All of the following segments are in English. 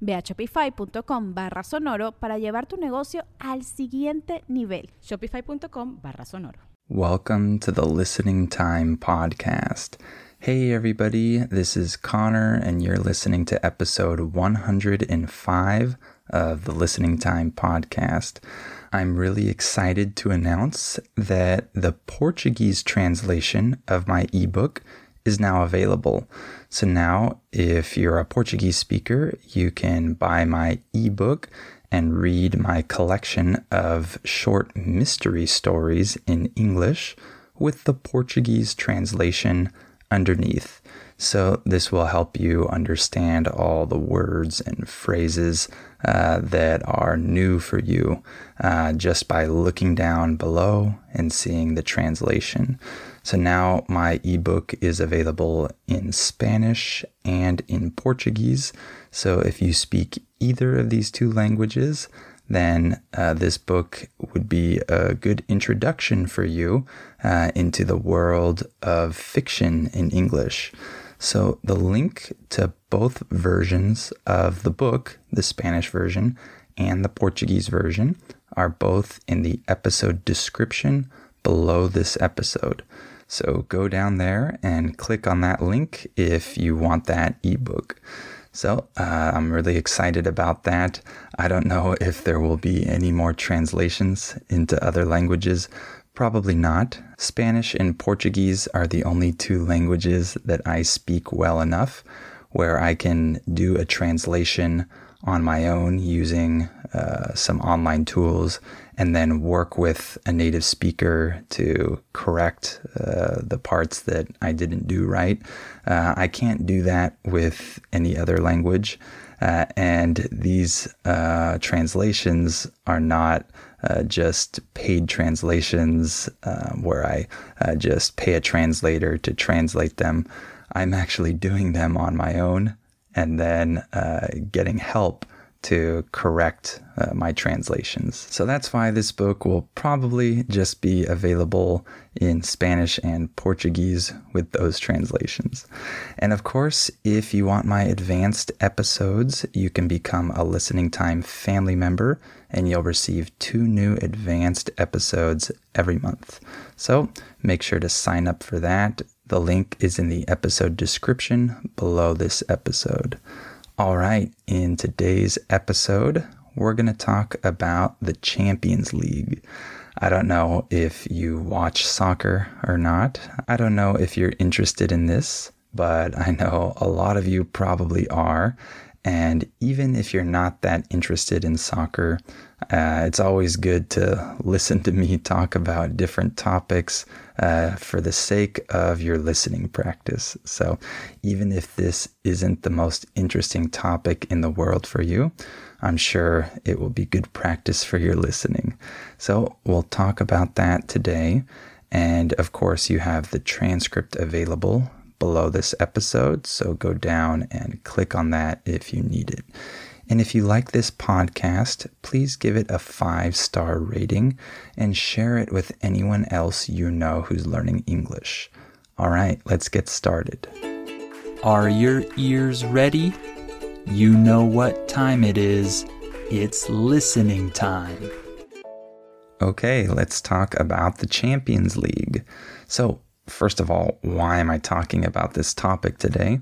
Ve a shopify.com barra sonoro para llevar tu negocio al siguiente nivel. Shopify.com barra sonoro. Welcome to the Listening Time Podcast. Hey, everybody, this is Connor, and you're listening to episode 105 of the Listening Time Podcast. I'm really excited to announce that the Portuguese translation of my ebook is now available. So now, if you're a Portuguese speaker, you can buy my ebook and read my collection of short mystery stories in English with the Portuguese translation underneath. So, this will help you understand all the words and phrases uh, that are new for you uh, just by looking down below and seeing the translation. So now my ebook is available in Spanish and in Portuguese. So if you speak either of these two languages, then uh, this book would be a good introduction for you uh, into the world of fiction in English. So the link to both versions of the book, the Spanish version and the Portuguese version, are both in the episode description below this episode. So go down there and click on that link if you want that ebook. So uh, I'm really excited about that. I don't know if there will be any more translations into other languages. Probably not. Spanish and Portuguese are the only two languages that I speak well enough where I can do a translation on my own using uh, some online tools and then work with a native speaker to correct uh, the parts that I didn't do right. Uh, I can't do that with any other language. Uh, and these uh, translations are not just paid translations where I just pay a translator to translate them. I'm actually doing them on my own and then getting help to correct uh, my translations. So that's why this book will probably just be available in Spanish and Portuguese with those translations. And of course, if you want my advanced episodes, you can become a Listening Time family member and you'll receive two new advanced episodes every month. So make sure to sign up for that the link is in the episode description below this episode. All right, in today's episode, we're going to talk about the Champions League. I don't know if you watch soccer or not. I don't know if you're interested in this, but I know a lot of you probably are. And even if you're not that interested in soccer, uh, it's always good to listen to me talk about different topics uh, for the sake of your listening practice. So, even if this isn't the most interesting topic in the world for you, I'm sure it will be good practice for your listening. So, we'll talk about that today. And of course, you have the transcript available below this episode. So, go down and click on that if you need it. And if you like this podcast, please give it a five star rating and share it with anyone else you know who's learning English. All right, let's get started. Are your ears ready? You know what time it is. It's listening time. Okay, let's talk about the Champions League. So, first of all, why am I talking about this topic today?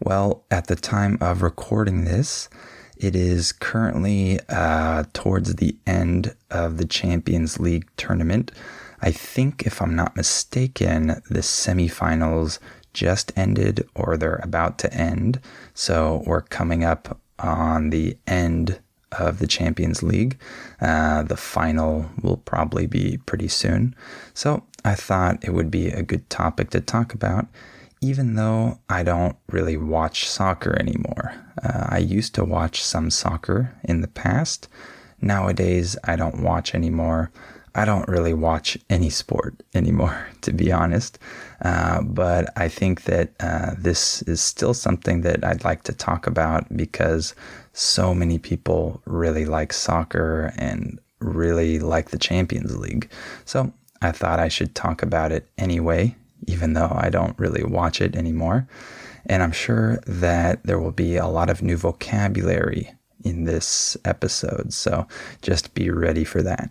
Well, at the time of recording this, it is currently uh, towards the end of the Champions League tournament. I think, if I'm not mistaken, the semifinals just ended or they're about to end. So we're coming up on the end of the Champions League. Uh, the final will probably be pretty soon. So I thought it would be a good topic to talk about, even though I don't really watch soccer anymore. Uh, I used to watch some soccer in the past. Nowadays, I don't watch anymore. I don't really watch any sport anymore, to be honest. Uh, but I think that uh, this is still something that I'd like to talk about because so many people really like soccer and really like the Champions League. So I thought I should talk about it anyway, even though I don't really watch it anymore. And I'm sure that there will be a lot of new vocabulary in this episode. So just be ready for that.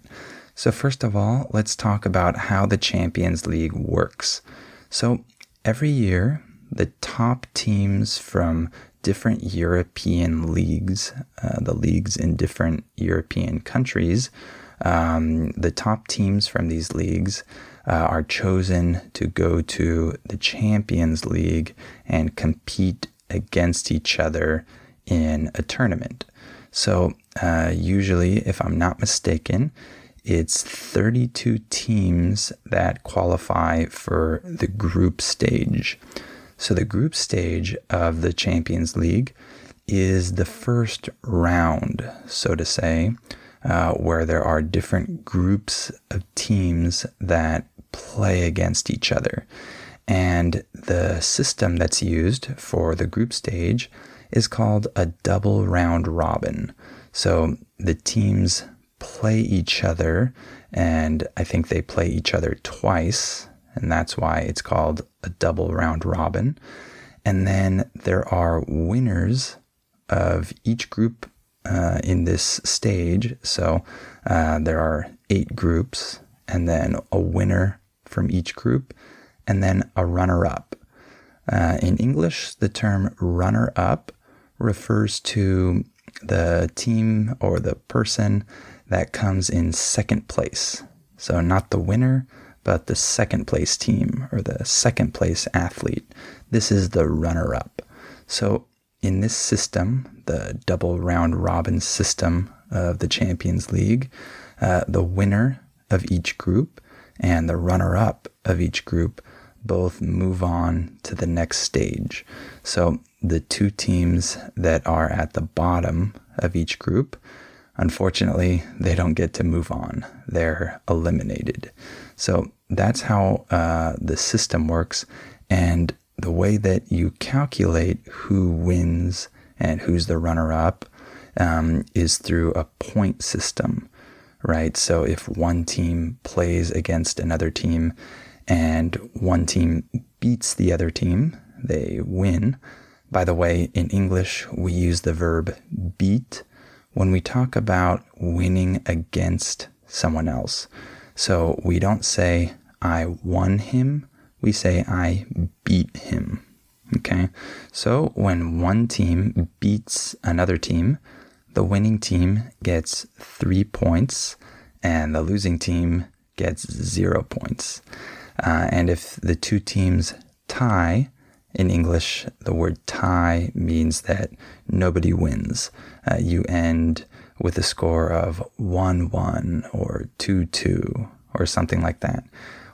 So, first of all, let's talk about how the Champions League works. So, every year, the top teams from different European leagues, uh, the leagues in different European countries, um, the top teams from these leagues uh, are chosen to go to the Champions League and compete against each other in a tournament. So, uh, usually, if I'm not mistaken, it's 32 teams that qualify for the group stage. So, the group stage of the Champions League is the first round, so to say, uh, where there are different groups of teams that play against each other. And the system that's used for the group stage is called a double round robin. So the teams play each other, and I think they play each other twice and that's why it's called a double round robin. And then there are winners of each group uh, in this stage. So uh, there are eight groups, and then a winner from each group, and then a runner up. Uh, in English, the term runner up refers to the team or the person that comes in second place. So, not the winner, but the second place team or the second place athlete. This is the runner up. So, in this system, the double round robin system of the Champions League, uh, the winner of each group and the runner up of each group both move on to the next stage. So, the two teams that are at the bottom of each group, unfortunately, they don't get to move on. They're eliminated. So, that's how uh, the system works. And the way that you calculate who wins and who's the runner up um, is through a point system, right? So if one team plays against another team and one team beats the other team, they win. By the way, in English, we use the verb beat when we talk about winning against someone else. So we don't say, I won him. We say, I beat him. Okay. So when one team beats another team, the winning team gets three points and the losing team gets zero points. Uh, and if the two teams tie, in English, the word tie means that nobody wins. Uh, you end with a score of 1 1 or 2 2 or something like that.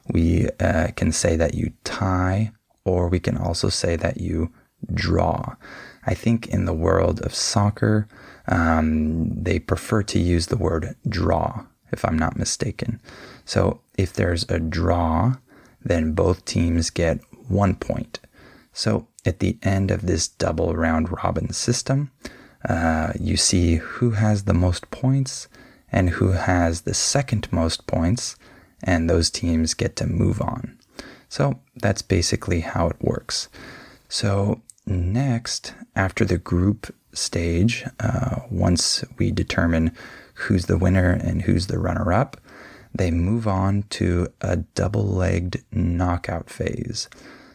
We uh, can say that you tie, or we can also say that you draw. I think in the world of soccer, um, they prefer to use the word draw, if I'm not mistaken. So if there's a draw, then both teams get one point. So at the end of this double round robin system, uh, you see who has the most points and who has the second most points, and those teams get to move on. So that's basically how it works. So, next, after the group stage, uh, once we determine who's the winner and who's the runner up, they move on to a double legged knockout phase.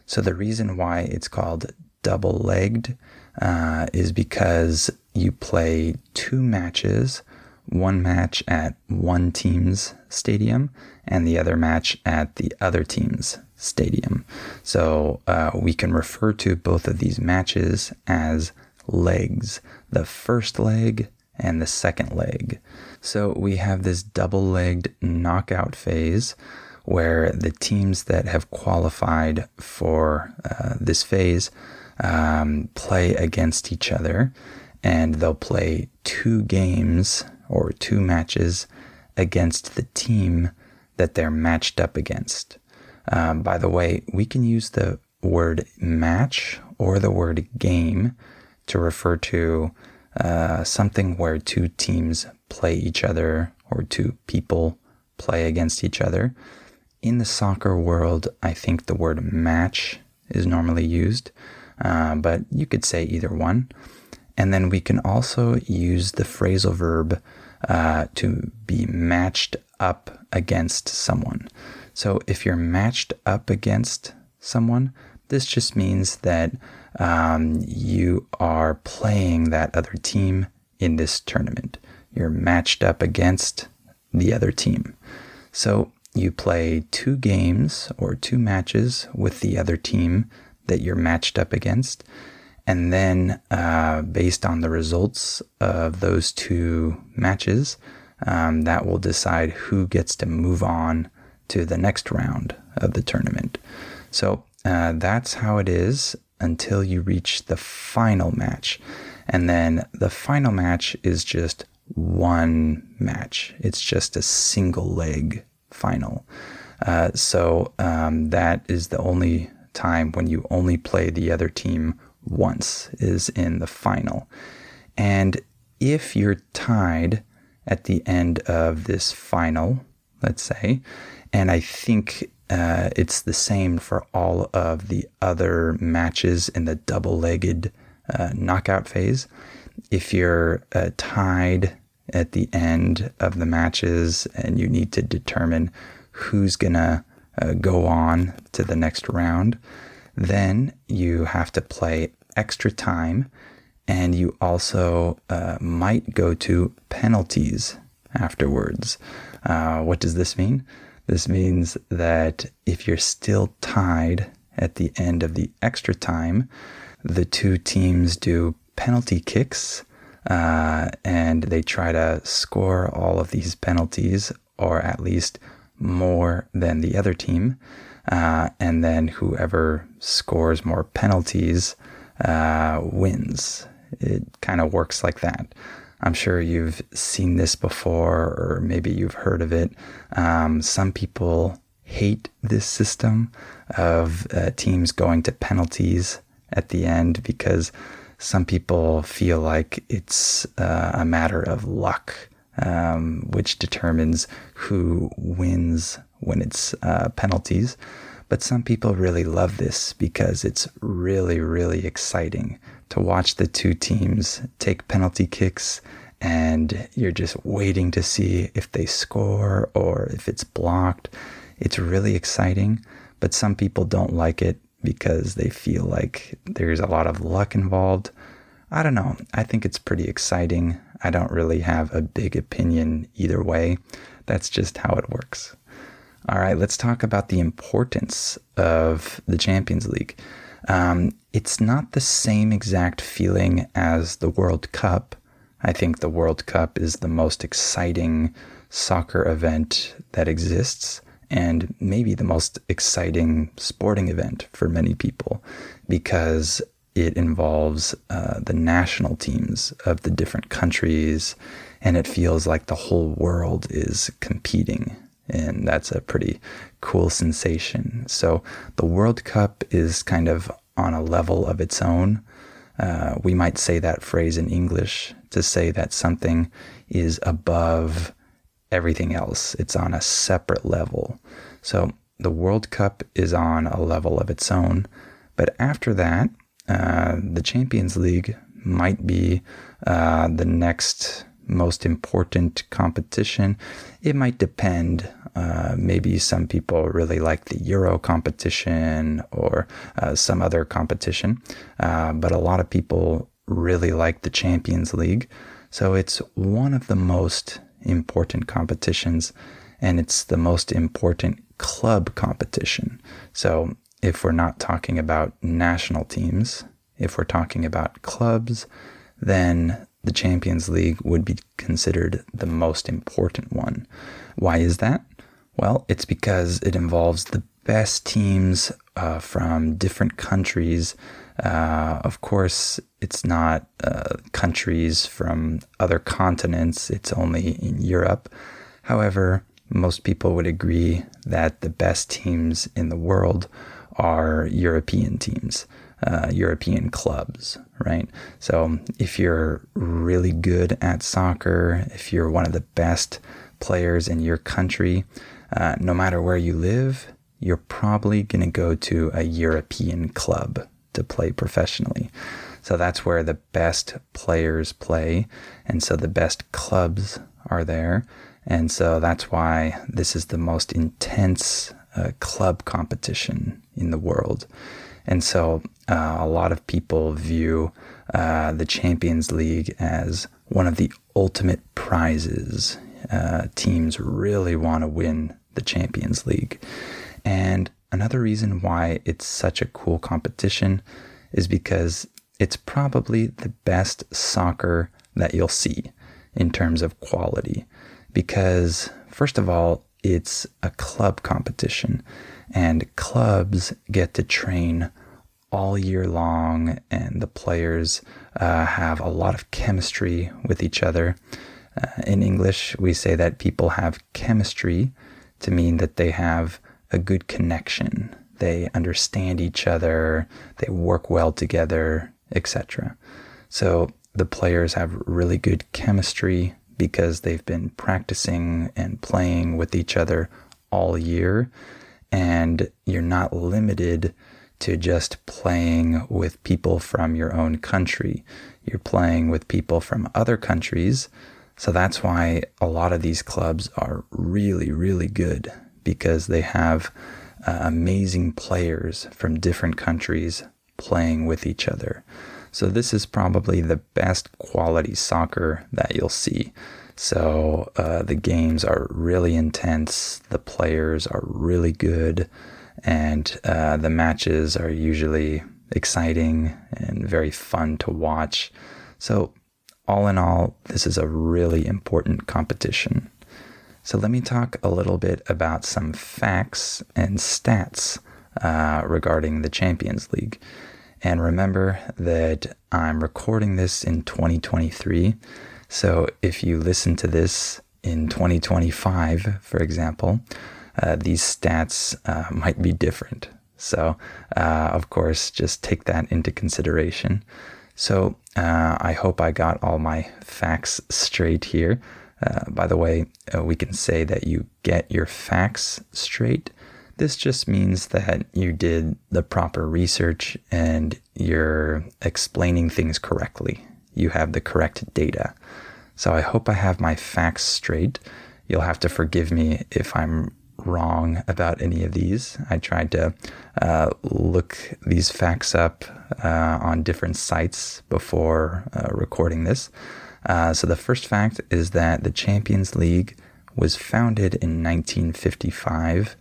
So, the reason why it's called double legged uh, is because you play two matches one match at one team's stadium and the other match at the other team's stadium. So uh, we can refer to both of these matches as legs the first leg and the second leg. So we have this double legged knockout phase where the teams that have qualified for uh, this phase um, play against each other and they'll play two games or two matches against the team that they're matched up against. Um, by the way, we can use the word match or the word game to refer to uh, something where two teams play each other or two people play against each other. In the soccer world, I think the word match is normally used, uh, but you could say either one. And then we can also use the phrasal verb uh, to be matched up against someone. So if you're matched up against someone, this just means that um, you are playing that other team in this tournament. You're matched up against the other team. So you play two games or two matches with the other team that you're matched up against. And then, uh, based on the results of those two matches, um, that will decide who gets to move on to the next round of the tournament. So uh, that's how it is until you reach the final match. And then the final match is just one match, it's just a single leg final. Uh, so um, that is the only time when you only play the other team once, is in the final. And if you're tied at the end of this final, let's say, and I think uh, it's the same for all of the other matches in the double legged uh, knockout phase. If you're uh, tied at the end of the matches and you need to determine who's going to uh, go on to the next round, then you have to play extra time and you also uh, might go to penalties afterwards. Uh, what does this mean? This means that if you're still tied at the end of the extra time, the two teams do penalty kicks uh, and they try to score all of these penalties or at least more than the other team. Uh, and then whoever scores more penalties uh, wins. It kind of works like that. I'm sure you've seen this before, or maybe you've heard of it. Um, some people hate this system of uh, teams going to penalties at the end because some people feel like it's uh, a matter of luck, um, which determines who wins when it's uh, penalties. But some people really love this because it's really, really exciting to watch the two teams take penalty kicks and you're just waiting to see if they score or if it's blocked. It's really exciting, but some people don't like it because they feel like there's a lot of luck involved. I don't know. I think it's pretty exciting. I don't really have a big opinion either way. That's just how it works. All right, let's talk about the importance of the Champions League. Um, it's not the same exact feeling as the World Cup. I think the World Cup is the most exciting soccer event that exists and maybe the most exciting sporting event for many people because it involves uh, the national teams of the different countries and it feels like the whole world is competing and that's a pretty cool sensation. So the World Cup is kind of on a level of its own. Uh, we might say that phrase in English to say that something is above everything else. It's on a separate level. So the World Cup is on a level of its own. But after that, uh, the Champions League might be uh, the next most important competition. It might depend. Uh, maybe some people really like the Euro competition or uh, some other competition, uh, but a lot of people really like the Champions League. So it's one of the most important competitions and it's the most important club competition. So if we're not talking about national teams, if we're talking about clubs, then the Champions League would be considered the most important one. Why is that? Well, it's because it involves the best teams uh, from different countries. Uh, of course, it's not uh, countries from other continents, it's only in Europe. However, most people would agree that the best teams in the world are European teams, uh, European clubs, right? So if you're really good at soccer, if you're one of the best players in your country, uh, no matter where you live, you're probably going to go to a European club to play professionally. So that's where the best players play. And so the best clubs are there. And so that's why this is the most intense uh, club competition in the world. And so uh, a lot of people view uh, the Champions League as one of the ultimate prizes. Uh, teams really want to win the Champions League. And another reason why it's such a cool competition is because it's probably the best soccer that you'll see in terms of quality because, first of all, it's a club competition, and clubs get to train all year long, and the players uh, have a lot of chemistry with each other. Uh, in English, we say that people have chemistry to mean that they have a good connection. They understand each other, they work well together, etc. So the players have really good chemistry because they've been practicing and playing with each other all year. And you're not limited to just playing with people from your own country. You're playing with people from other countries. So that's why a lot of these clubs are really, really good because they have uh, amazing players from different countries playing with each other. So this is probably the best quality soccer that you'll see. So uh, the games are really intense. The players are really good, and uh, the matches are usually exciting and very fun to watch. So all in all, this is a really important competition. So let me talk a little bit about some facts and stats uh, regarding the Champions League. And remember that I'm recording this in 2023. So if you listen to this in 2025, for example, uh, these stats uh, might be different. So, uh, of course, just take that into consideration. So, uh, I hope I got all my facts straight here. Uh, by the way, uh, we can say that you get your facts straight this just means that you did the proper research and you're explaining things correctly. You have the correct data. So I hope I have my facts straight. You'll have to forgive me if I'm wrong about any of these. I tried to uh, look these facts up uh, on different sites before uh, recording this. Uh, so the first fact is that the Champions League was founded in 1955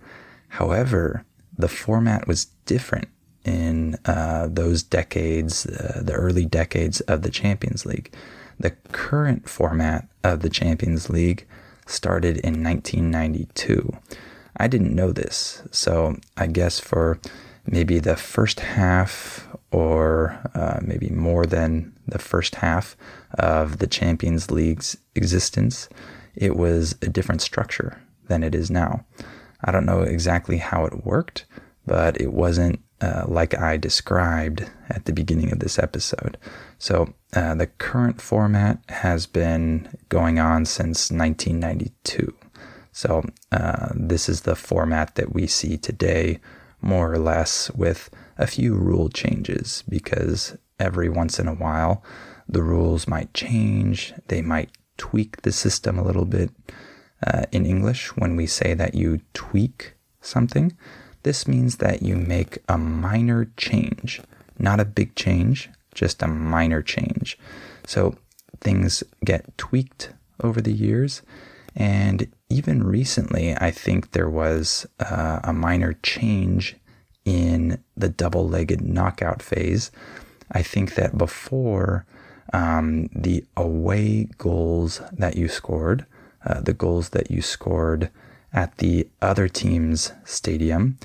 However, the format was different in uh, those decades, uh, the early decades of the Champions League. The current format of the Champions League started in 1992. I didn't know this, so I guess for maybe the first half or uh, maybe more than the first half of the Champions League's existence, it was a different structure than it is now. I don't know exactly how it worked, but it wasn't uh, like I described at the beginning of this episode. So, uh, the current format has been going on since 1992. So, uh, this is the format that we see today, more or less, with a few rule changes because every once in a while the rules might change, they might tweak the system a little bit. Uh, in English, when we say that you tweak something, this means that you make a minor change, not a big change, just a minor change. So, things get tweaked over the years. And even recently, I think there was uh, a minor change in the double legged knockout phase. I think that before um, the away goals that you scored, uh, the goals that you scored at the other team's stadium,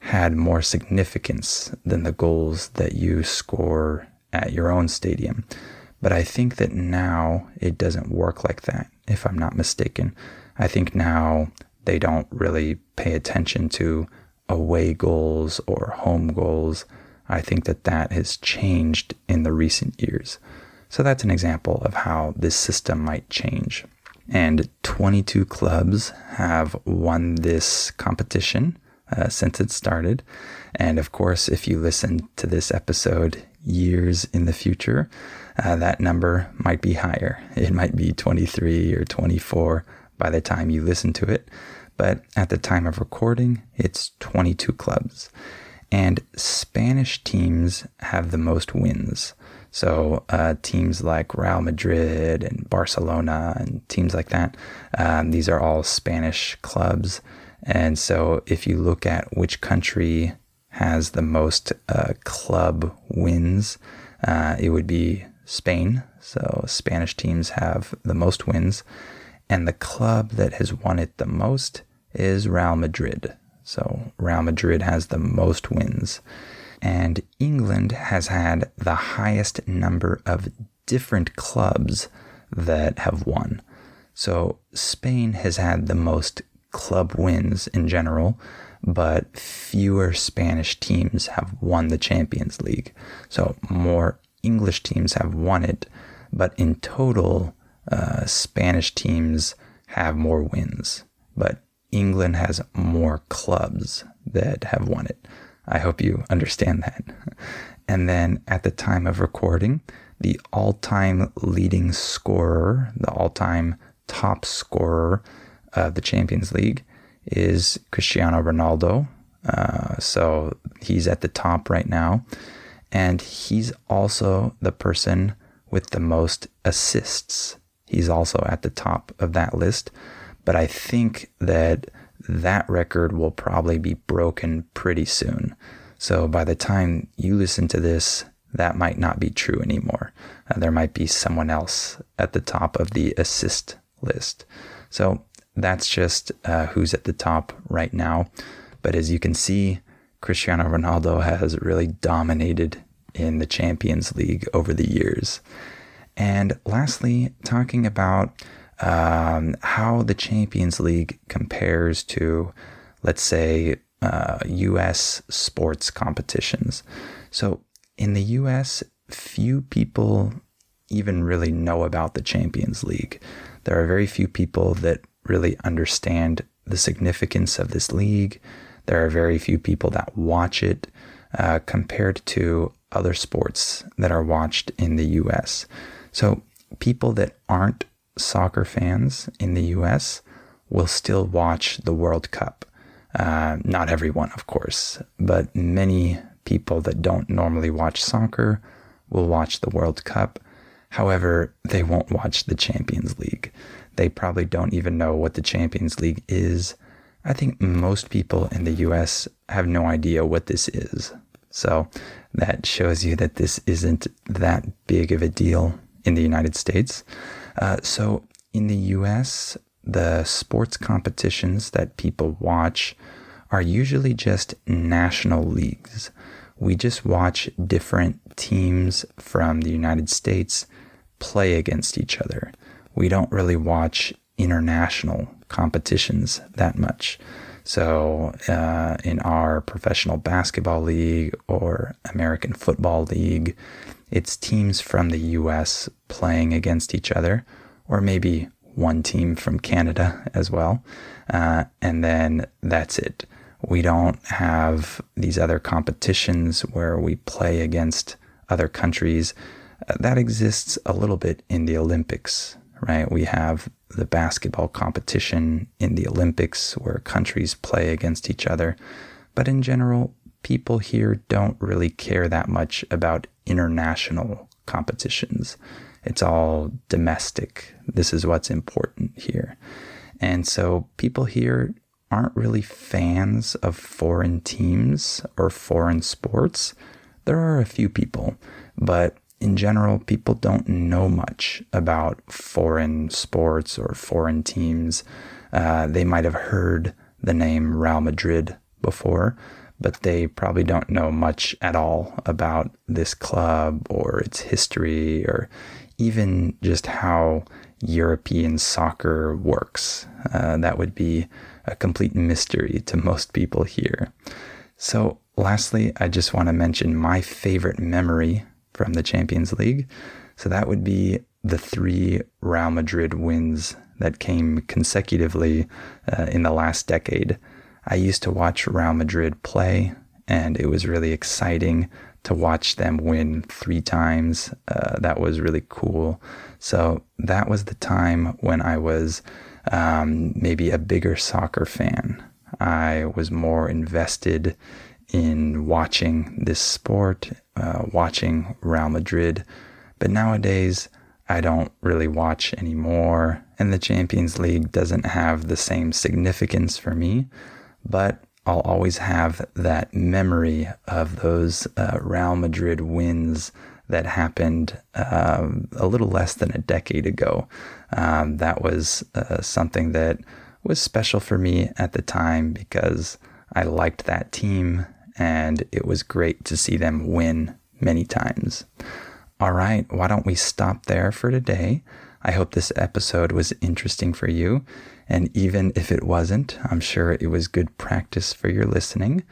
had more significance than the goals that you score at your own stadium. But I think that now it doesn't work like that, if I'm not mistaken. I think now they don't really pay attention to away goals or home goals. I think that that has changed in the recent years. So that's an example of how this system might change. And 22 clubs have won this competition uh, since it started. And of course, if you listen to this episode years in the future, uh, that number might be higher. It might be 23 or 24 by the time you listen to it. But at the time of recording, it's 22 clubs. And Spanish teams have the most wins. So uh, teams like Real Madrid and Barcelona and teams like that, um, these are all Spanish clubs. And so if you look at which country has the most uh, club wins, uh, it would be Spain. So Spanish teams have the most wins. And the club that has won it the most is Real Madrid. So Real Madrid has the most wins. And England has had the highest number of different clubs that have won. So Spain has had the most club wins in general, but fewer Spanish teams have won the Champions League. So more English teams have won it, but in total, uh, Spanish teams have more wins. But England has more clubs that have won it. I hope you understand that. And then at the time of recording, the all time leading scorer, the all time top scorer of the Champions League is Cristiano Ronaldo. Uh, so he's at the top right now. And he's also the person with the most assists. He's also at the top of that list. But I think that that record will probably be broken pretty soon. So by the time you listen to this, that might not be true anymore. Uh, there might be someone else at the top of the assist list. So that's just uh, who's at the top right now. But as you can see, Cristiano Ronaldo has really dominated in the Champions League over the years. And lastly, talking about um, how the Champions League compares to, let's say, uh, US sports competitions. So in the US, few people even really know about the Champions League. There are very few people that really understand the significance of this league. There are very few people that watch it uh, compared to other sports that are watched in the US. So, people that aren't soccer fans in the US will still watch the World Cup. Uh, not everyone, of course, but many people that don't normally watch soccer will watch the World Cup. However, they won't watch the Champions League. They probably don't even know what the Champions League is. I think most people in the US have no idea what this is. So that shows you that this isn't that big of a deal in the United States. Uh, so in the US, the sports competitions that people watch are usually just national leagues. We just watch different teams from the United States play against each other. We don't really watch international competitions that much. So, uh, in our professional basketball league or American football league, it's teams from the US playing against each other, or maybe one team from Canada as well. Uh, and then that's it. We don't have these other competitions where we play against other countries. Uh, that exists a little bit in the Olympics, right? We have the basketball competition in the Olympics where countries play against each other. But in general, people here don't really care that much about international competitions. It's all domestic. This is what's important here. And so people here aren't really fans of foreign teams or foreign sports. There are a few people, but in general, people don't know much about foreign sports or foreign teams. Uh, they might have heard the name Real Madrid before, but they probably don't know much at all about this club or its history or even just how European soccer works. Uh, that would be a complete mystery to most people here. So, lastly, I just want to mention my favorite memory from the Champions League. So, that would be the three Real Madrid wins that came consecutively uh, in the last decade. I used to watch Real Madrid play, and it was really exciting to watch them win three times. Uh, that was really cool. So that was the time when I was um, maybe a bigger soccer fan. I was more invested in watching this sport, uh, watching Real Madrid. But nowadays, I don't really watch anymore, and the Champions League doesn't have the same significance for me. But I'll always have that memory of those uh, Real Madrid wins that happened uh, a little less than a decade ago. Um, that was uh, something that was special for me at the time because I liked that team and it was great to see them win many times. All right, why don't we stop there for today? I hope this episode was interesting for you. And even if it wasn't, I'm sure it was good practice for your listening.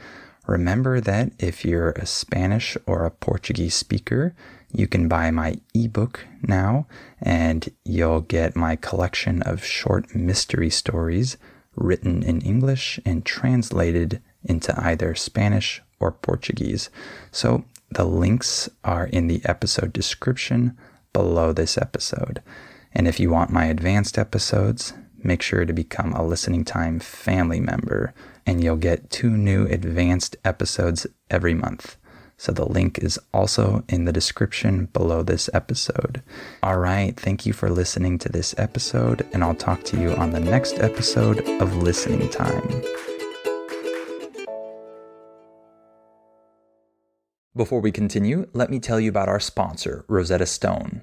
Remember that if you're a Spanish or a Portuguese speaker, you can buy my ebook now, and you'll get my collection of short mystery stories written in English and translated into either Spanish or Portuguese. So the links are in the episode description below this episode. And if you want my advanced episodes, make sure to become a Listening Time family member, and you'll get two new advanced episodes every month. So the link is also in the description below this episode. All right, thank you for listening to this episode, and I'll talk to you on the next episode of Listening Time. Before we continue, let me tell you about our sponsor, Rosetta Stone.